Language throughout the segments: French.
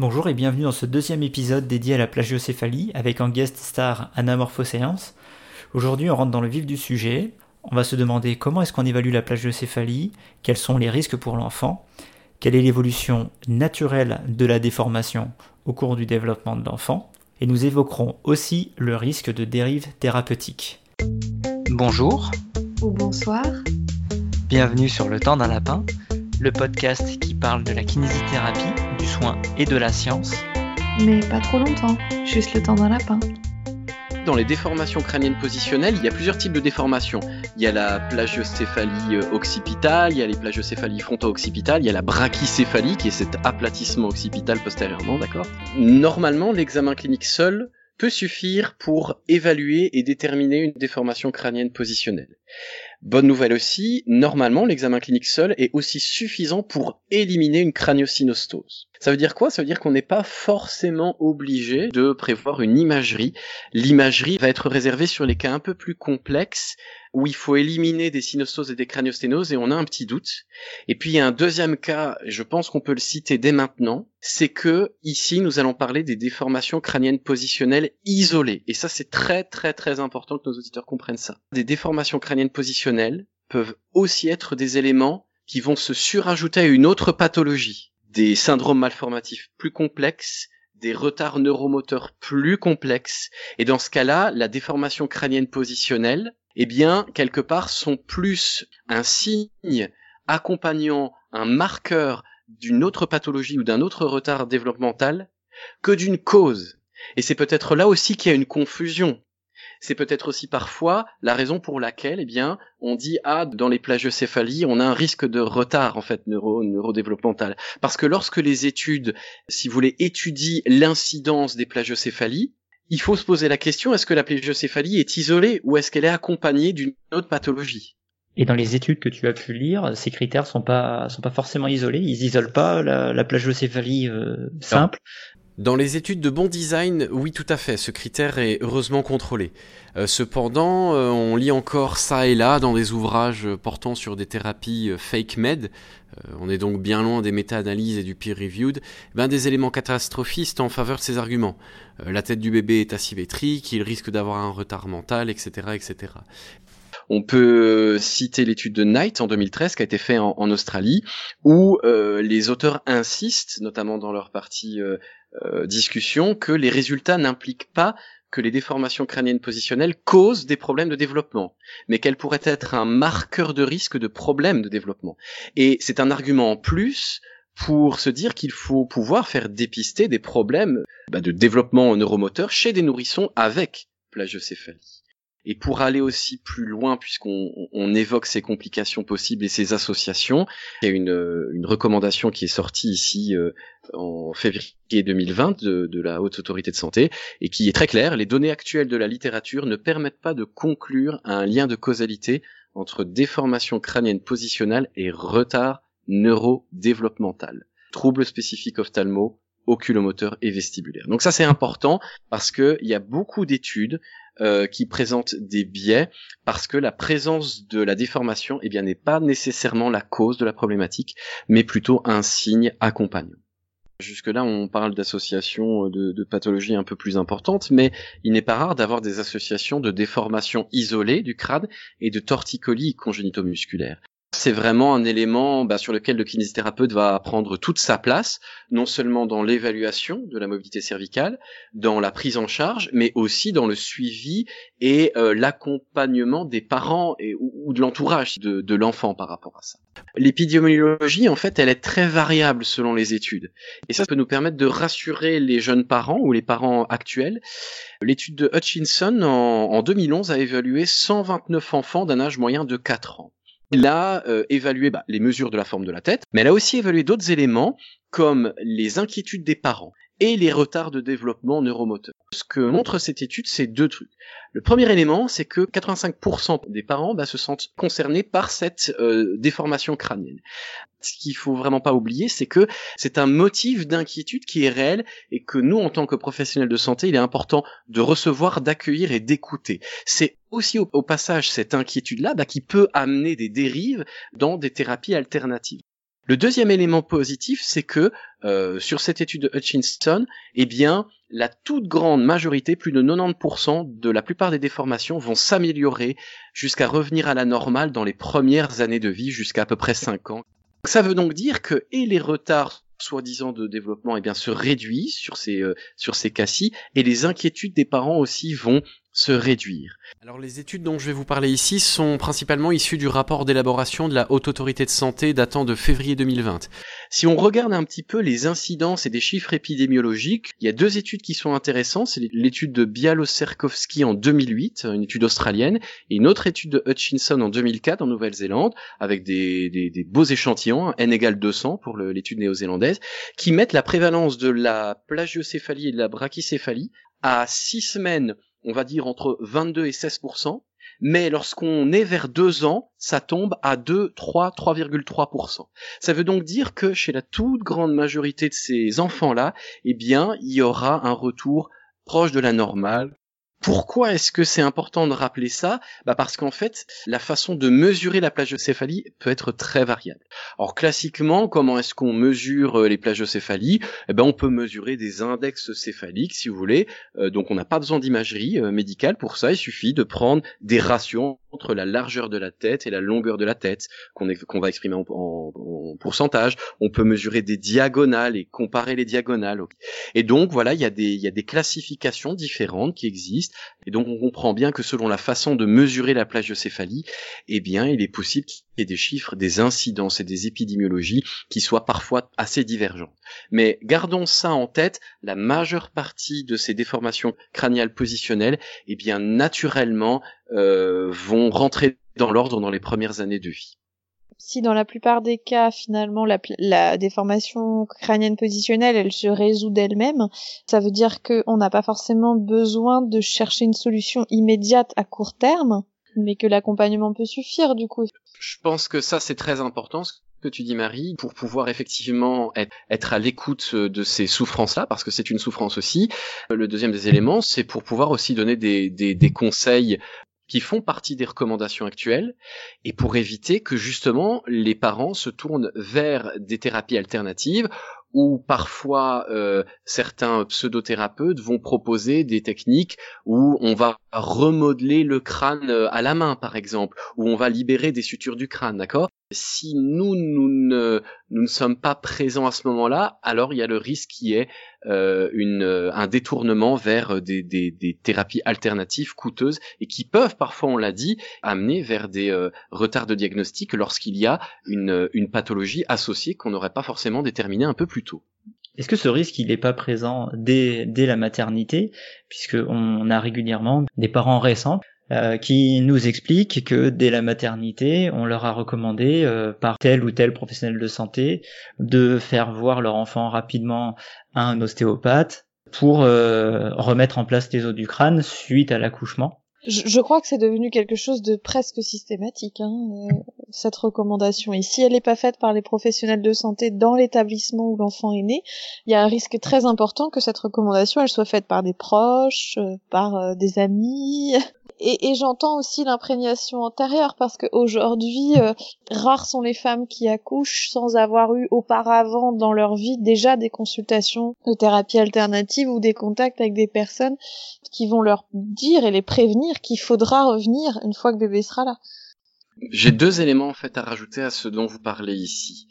Bonjour et bienvenue dans ce deuxième épisode dédié à la plagiocéphalie avec en guest star Anamorphoséance. Aujourd'hui, on rentre dans le vif du sujet. On va se demander comment est-ce qu'on évalue la plagiocéphalie, quels sont les risques pour l'enfant, quelle est l'évolution naturelle de la déformation au cours du développement de l'enfant, et nous évoquerons aussi le risque de dérive thérapeutique. Bonjour. Ou bonsoir. Bienvenue sur Le temps d'un lapin, le podcast qui parle de la kinésithérapie, soin et de la science. Mais pas trop longtemps, juste le temps d'un lapin. Dans les déformations crâniennes positionnelles, il y a plusieurs types de déformations. Il y a la plagiocéphalie euh, occipitale, il y a les plagiocéphalies fronto-occipitales, il y a la brachycéphalie qui est cet aplatissement occipital postérieurement, d'accord? Normalement, l'examen clinique seul peut suffire pour évaluer et déterminer une déformation crânienne positionnelle. Bonne nouvelle aussi, normalement l'examen clinique seul est aussi suffisant pour éliminer une craniosynostose. Ça veut dire quoi? Ça veut dire qu'on n'est pas forcément obligé de prévoir une imagerie. L'imagerie va être réservée sur les cas un peu plus complexes où il faut éliminer des synostoses et des craniosténoses et on a un petit doute. Et puis il y a un deuxième cas, je pense qu'on peut le citer dès maintenant, c'est que ici nous allons parler des déformations crâniennes positionnelles isolées. Et ça c'est très très très important que nos auditeurs comprennent ça. Des déformations crâniennes positionnelles peuvent aussi être des éléments qui vont se surajouter à une autre pathologie des syndromes malformatifs plus complexes, des retards neuromoteurs plus complexes. Et dans ce cas-là, la déformation crânienne positionnelle, eh bien, quelque part, sont plus un signe accompagnant un marqueur d'une autre pathologie ou d'un autre retard développemental que d'une cause. Et c'est peut-être là aussi qu'il y a une confusion c'est peut-être aussi parfois la raison pour laquelle, eh bien, on dit ah dans les plagiocéphalies, on a un risque de retard en fait neuro neurodéveloppemental, parce que lorsque les études, si vous voulez, étudient l'incidence des plagiocéphalies, il faut se poser la question est-ce que la plagiocéphalie est isolée ou est-ce qu'elle est accompagnée d'une autre pathologie? Et dans les études que tu as pu lire, ces critères sont pas sont pas forcément isolés. Ils isolent pas la, la plagiocéphalie euh, simple. Dans les études de bon design, oui tout à fait, ce critère est heureusement contrôlé. Euh, cependant, euh, on lit encore ça et là dans des ouvrages portant sur des thérapies fake med, on est donc bien loin des méta-analyses et du peer-reviewed, ben des éléments catastrophistes en faveur de ces arguments. la tête du bébé est asymétrique, il risque d'avoir un retard mental, etc. etc. On peut citer l'étude de Knight en 2013 qui a été faite en, Australie, où les auteurs insistent, notamment dans leur partie euh, discussion que les résultats n'impliquent pas que les déformations crâniennes positionnelles causent des problèmes de développement, mais qu'elles pourraient être un marqueur de risque de problèmes de développement. Et c'est un argument en plus pour se dire qu'il faut pouvoir faire dépister des problèmes bah, de développement neuromoteur chez des nourrissons avec plagiocéphalie. Et pour aller aussi plus loin, puisqu'on évoque ces complications possibles et ces associations, il y a une, une recommandation qui est sortie ici euh, en février 2020 de, de, la Haute Autorité de Santé et qui est très claire. Les données actuelles de la littérature ne permettent pas de conclure un lien de causalité entre déformation crânienne positionnelle et retard neurodéveloppemental. Troubles spécifiques ophtalmo, oculomoteur et vestibulaire. Donc ça c'est important parce que il y a beaucoup d'études euh, qui présentent des biais parce que la présence de la déformation eh bien n'est pas nécessairement la cause de la problématique, mais plutôt un signe accompagnant. Jusque-là, on parle d'associations de, de, pathologies un peu plus importantes, mais il n'est pas rare d'avoir des associations de déformations isolées du crâne et de torticolis congénito-musculaires. C'est vraiment un élément bah, sur lequel le kinésithérapeute va prendre toute sa place, non seulement dans l'évaluation de la mobilité cervicale, dans la prise en charge, mais aussi dans le suivi et euh, l'accompagnement des parents ou, de l'entourage de, de l'enfant par rapport à ça. L'épidémiologie, en fait, elle est très variable selon les études. Et ça peut nous permettre de rassurer les jeunes parents ou les parents actuels. L'étude de Hutchinson en, en 2011 a évalué 129 enfants d'un âge moyen de 4 ans. Elle a euh, évalué bah, les mesures de la forme de la tête, mais elle a aussi évalué d'autres éléments comme les inquiétudes des parents et les retards de développement neuromoteur. Ce que montre cette étude, c'est deux trucs. Le premier élément, c'est que 85% des parents bah, se sentent concernés par cette euh, déformation crânienne. Ce qu'il faut vraiment pas oublier, c'est que c'est un motif d'inquiétude qui est réel et que nous, en tant que professionnels de santé, il est important de recevoir, d'accueillir et d'écouter. C'est aussi au, passage cette inquiétude-là bah, qui peut amener des dérives dans des thérapies alternatives. Le deuxième élément positif, c'est que euh, sur cette étude de Hutchinson, eh bien, la toute grande majorité, plus de 90% de la plupart des déformations vont s'améliorer jusqu'à revenir à la normale dans les premières années de vie, jusqu'à à peu près 5 ans. Ça veut donc dire que et les retards soi-disant de développement eh bien se réduisent sur ces euh, sur ces et les inquiétudes des parents aussi vont se réduire. Alors les études dont je vais vous parler ici sont principalement issues du rapport d'élaboration de la Haute Autorité de Santé datant de février 2020. Si on regarde un petit peu les incidences et des chiffres épidémiologiques, il y a deux études qui sont intéressantes. C'est l'étude de Bialoserkovski en 2008, une étude australienne, et une autre étude de Hutchinson en 2004 en Nouvelle-Zélande, avec des, des, des, beaux échantillons, n égale 200 pour l'étude néo-zélandaise, qui mettent la prévalence de la plagiocéphalie et de la brachycéphalie à six semaines on va dire entre 22 et 16% mais lorsqu'on est vers deux ans, ça tombe à 2, 3, 3,3%. Ça veut donc dire que chez la toute grande majorité de ces enfants-là, eh bien, il y aura un retour proche de la normale, pourquoi est-ce que c'est important de rappeler ça? Bah Parce qu'en fait, la façon de mesurer la plagiocéphalie peut être très variable. Alors classiquement, comment est-ce qu'on mesure euh, les plagiocéphalies? Eh ben, On peut mesurer des index céphaliques, si vous voulez. Euh, donc on n'a pas besoin d'imagerie euh, médicale pour ça, il suffit de prendre des rations entre la largeur de la tête et la longueur de la tête, qu'on va exprimer en, en, pourcentage. On peut mesurer des diagonales et comparer les diagonales. Et donc voilà, il y a des classifications différentes qui existent et donc on comprend bien que selon la façon de mesurer la plagiocéphalie, eh bien il est possible qu'il y ait des chiffres, des incidences et des épidémiologies qui soient parfois assez divergents. Mais gardons ça en tête, la majeure partie de ces déformations crâniales positionnelles, eh bien naturellement euh, vont rentrer dans l'ordre dans les premières années de vie si dans la plupart des cas, finalement, la, déformation crânienne positionnelle, elle se résout d'elle-même, ça veut dire qu'on n'a pas forcément besoin de chercher une solution immédiate à court terme, mais que l'accompagnement peut suffire, du coup. Je pense que ça, c'est très important ce que tu dis Marie, pour pouvoir effectivement être, à l'écoute de ces souffrances-là, parce que c'est une souffrance aussi. Le deuxième des éléments, c'est pour pouvoir aussi donner des, des conseils qui font partie des recommandations actuelles et pour éviter que justement les parents se tournent vers des thérapies alternatives où parfois euh, certains pseudothérapeutes vont proposer des techniques où on va remodeler le crâne euh, à la main par exemple, où on va libérer des sutures du crâne, d'accord? Si nous, nous ne, nous ne sommes pas présents à ce moment-là, alors il y a le risque qu'il y ait euh, une, un détournement vers des, des, des, thérapies alternatives coûteuses et qui peuvent parfois, on l'a dit, amener vers des euh, retards de diagnostic lorsqu'il y a une, une pathologie associée qu'on n'aurait pas forcément déterminée un peu plus tôt. Est-ce que ce risque il n'est pas présent dès, dès la maternité, puisque on a régulièrement des parents récents euh, qui nous explique que dès la maternité, on leur a recommandé euh, par tel ou tel professionnel de santé de faire voir leur enfant rapidement à un ostéopathe pour euh, remettre en place les os du crâne suite à l'accouchement. Je, crois que c'est devenu quelque chose de presque systématique, hein, cette recommandation. Et si elle n'est pas faite par les professionnels de santé dans l'établissement où l'enfant est né, il y a un risque très important que cette recommandation elle soit faite par des proches, par des amis, et, j'entends aussi l'imprégnation antérieure parce qu'aujourd'hui, euh, rares sont les femmes qui accouchent sans avoir eu auparavant dans leur vie déjà des consultations de thérapie alternative ou des contacts avec des personnes qui vont leur dire et les prévenir qu'il faudra revenir une fois que bébé sera là. J'ai deux éléments en fait à rajouter à ce dont vous parlez ici.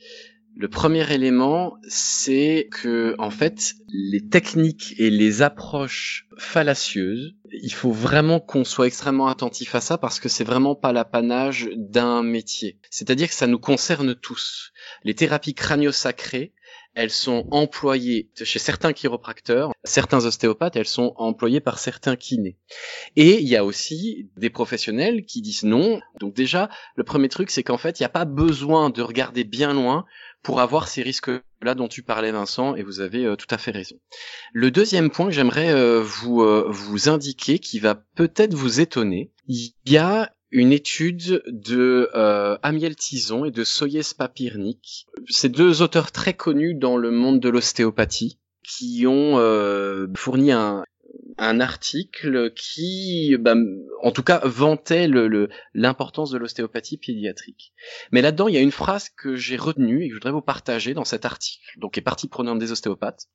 Le premier élément, c'est que en fait, les techniques et les approches fallacieuses, il faut vraiment qu'on soit extrêmement attentif à ça parce que c'est vraiment pas l'apanage d'un métier. C'est-à-dire que ça nous concerne tous. Les thérapies crânio-sacrées, elles sont employées chez certains chiropracteurs, certains ostéopathes, elles sont employées par certains kinés. Et il y a aussi des professionnels qui disent non. Donc déjà, le premier truc, c'est qu'en fait, il n'y a pas besoin de regarder bien loin pour avoir ces risques-là dont tu parlais Vincent, et vous avez euh, tout à fait raison. Le deuxième point que j'aimerais euh, vous, euh, vous indiquer, qui va peut-être vous étonner, il y a une étude de Amiel Tison et de Soyez Papirnik. Ces deux auteurs très connus dans le monde de l'ostéopathie qui ont fourni un, un article qui, bah, en tout cas, vantait l'importance le, de l'ostéopathie pédiatrique. Mais là-dedans, il y a une phrase que j'ai retenue et que je voudrais vous partager dans cet article, donc est partie prenante des ostéopathes.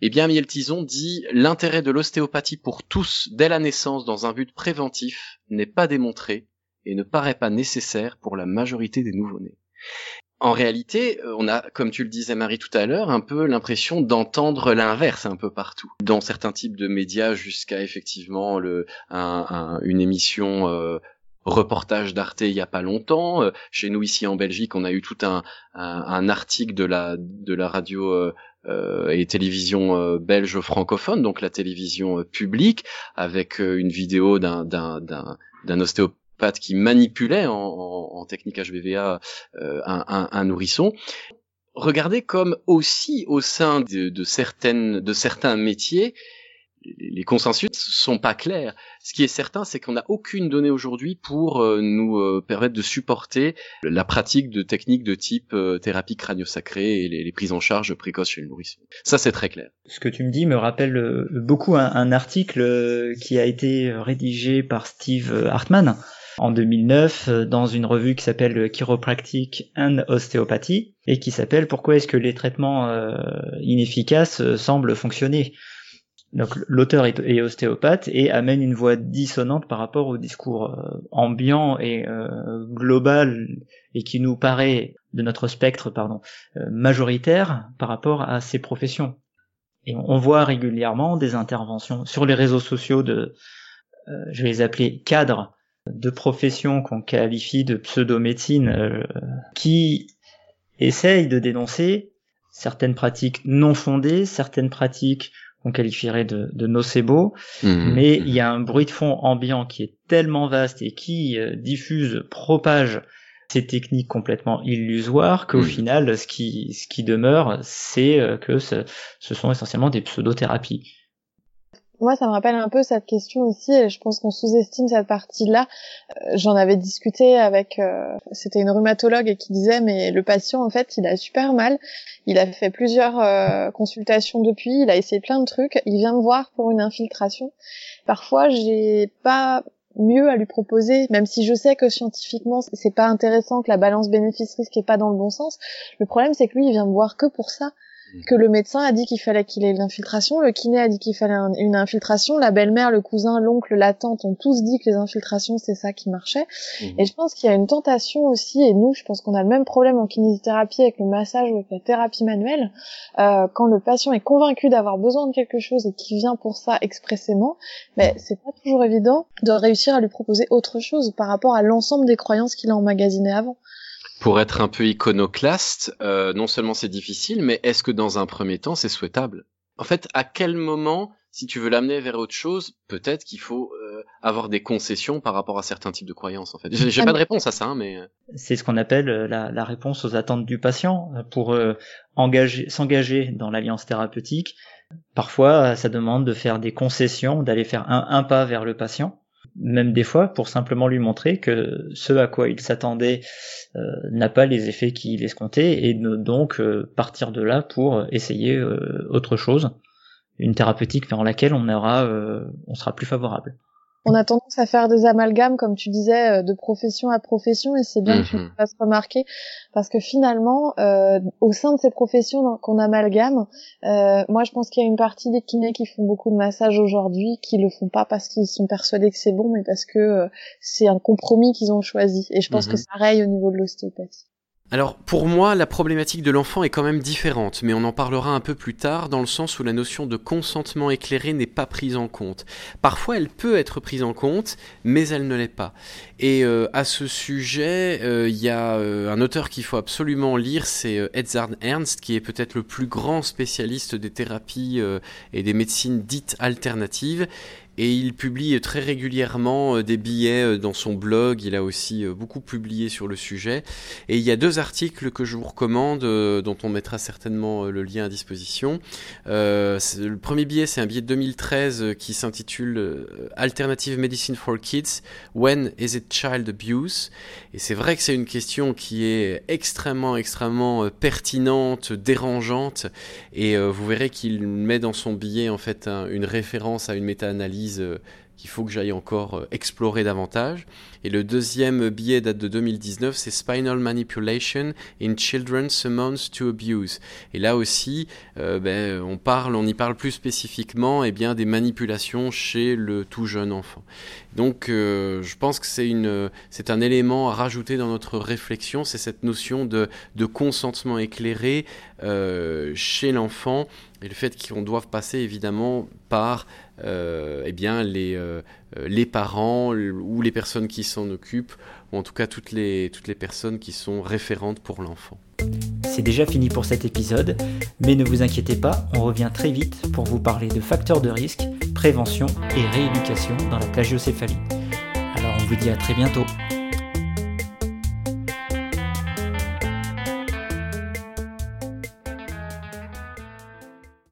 Eh bien, Miel Tison dit l'intérêt de l'ostéopathie pour tous dès la naissance dans un but préventif n'est pas démontré et ne paraît pas nécessaire pour la majorité des nouveau-nés en réalité, euh, on a, comme tu le disais Marie tout à l'heure, un peu l'impression d'entendre l'inverse un peu partout. Dans certains types de médias, jusqu'à effectivement le, une émission euh, reportage d'Arte il y a pas longtemps. Euh, chez nous ici en Belgique, on a eu tout un, un, article de la de la radio et télévision belge francophone, donc la télévision publique, avec une vidéo d'un d'un d'un ostéopathe qui manipulait en, technique HBVA euh, un, nourrisson. Regardez comme aussi au sein de, certaines, de certains métiers, les consensus sont pas clairs. Ce qui est certain, c'est qu'on n'a aucune donnée aujourd'hui pour euh, nous euh, permettre de supporter la pratique de techniques de type thérapie crânio-sacrée et les, prises en charge précoces chez le nourrisson. Ça, c'est très clair. Ce que tu me dis me rappelle beaucoup un, un article qui a été rédigé par Steve Hartman en 2009 euh, dans une revue qui s'appelle Chiropractic and Osteopathy et qui s'appelle Pourquoi est-ce que les traitements euh, inefficaces euh, semblent fonctionner? Donc l'auteur est, ostéopathe et amène une voix dissonante par rapport au discours ambiant et global et qui nous paraît de notre spectre pardon majoritaire par rapport à ces professions. Et on voit régulièrement des interventions sur les réseaux sociaux de je vais les appeler cadres de professions qu'on qualifie de pseudo-médecine euh, qui essayent de dénoncer certaines pratiques non fondées, certaines pratiques qu'on qualifierait de, de nocebo, mmh. mais il y a un bruit de fond ambiant qui est tellement vaste et qui euh, diffuse, propage ces techniques complètement illusoires qu'au mmh. final, ce qui, ce qui demeure, c'est euh, que ce, ce sont essentiellement des pseudothérapies. Moi, ça me rappelle un peu cette question aussi, et je pense qu'on sous-estime cette partie-là. Euh, j'en avais discuté avec, euh, c'était une rhumatologue qui disait, mais le patient, en fait, il a super mal. Il a fait plusieurs euh, consultations depuis, il a essayé plein de trucs. Il vient me voir pour une infiltration. Parfois, j'ai pas mieux à lui proposer, même si je sais que scientifiquement c'est pas intéressant, que la balance bénéfice-risque est pas dans le bon sens. Le problème, c'est que lui, il vient me voir que pour ça que le médecin a dit qu'il fallait qu'il ait l'infiltration, le kiné a dit qu'il fallait une infiltration, la belle-mère, le cousin, l'oncle, la tante ont tous dit que les infiltrations c'est ça qui marchait. Mhm. Et je pense qu'il y a une tentation aussi, et nous je pense qu'on a le même problème en kinésithérapie avec le massage ou avec la thérapie manuelle, euh, quand le patient est convaincu d'avoir besoin de quelque chose et qui vient pour ça expressément, mais c'est pas toujours évident de réussir à lui proposer autre chose par rapport à l'ensemble des croyances qu'il a emmagasinées avant pour être un peu iconoclaste, euh, non seulement c'est difficile, mais est-ce que dans un premier temps c'est souhaitable? En fait, à quel moment, si tu veux l'amener vers autre chose, peut-être qu'il faut euh, avoir des concessions par rapport à certains types de croyances. En fait, j'ai pas de réponse à ça, hein, mais euh. c'est ce qu'on appelle la, réponse aux attentes du patient pour engager, s'engager dans l'alliance thérapeutique. Parfois, ça demande de faire des concessions, d'aller faire un pas vers le patient même des fois pour simplement lui montrer que ce à quoi il s'attendait euh, n'a pas les effets qu'il escomptait et donc euh, partir de là pour essayer euh, autre chose, une thérapeutique vers laquelle on aura, on sera plus favorable on a tendance à faire des amalgames, comme tu disais, euh, de profession à profession, et c'est bien que tu mhm. fasses remarquer, parce que finalement, euh, au sein de ces professions qu'on amalgame, euh, moi je pense qu'il y a une partie des kinés qui font beaucoup de massages aujourd'hui, qui le font pas parce qu'ils sont persuadés que c'est bon, mais parce que c'est un compromis qu'ils ont choisi. Et je pense que mhm. ça raye au niveau de l'ostéopathie. Alors pour moi, la problématique de l'enfant est quand même différente, mais on en parlera un peu plus tard dans le sens où la notion de consentement éclairé n'est pas prise en compte. Parfois elle peut être prise en compte, mais elle ne l'est pas. Et euh, à ce sujet, euh, il y a euh, un auteur qu'il faut absolument lire, c'est Edzard Ernst, qui est peut-être le plus grand spécialiste des thérapies et des médecines dites alternatives et il publie très régulièrement des billets dans son blog. Il a aussi beaucoup publié sur le sujet. Et il y a deux articles que je vous recommande, dont on mettra certainement le lien à disposition. le premier billet, c'est un billet de 2013 qui s'intitule Alternative Medicine for Kids, When is it Child Abuse? Et c'est vrai que c'est une question qui est extrêmement, extrêmement pertinente, dérangeante, et vous verrez qu'il met dans son billet en fait une référence à une méta-analyse euh, qu'il faut que j'aille encore euh, explorer davantage. Et le deuxième billet date de 2019, c'est Spinal Manipulation in Children Amounts to Abuse. Et là aussi, euh, ben, on parle, on y parle plus spécifiquement et eh bien, des manipulations chez le tout jeune enfant. Donc je pense que c'est, une, c'est un élément à rajouter dans notre réflexion, c'est cette notion de, de consentement éclairé chez l'enfant et le fait qu'on doive passer évidemment par euh, eh bien, les, euh, les parents ou les personnes qui s'en occupent, ou en tout cas toutes les, toutes les personnes qui sont référentes pour l'enfant. C'est déjà fini pour cet épisode, mais ne vous inquiétez pas, on revient très vite pour vous parler de facteurs de risque, prévention et rééducation dans la plagiocéphalie. Alors on vous dit à très bientôt.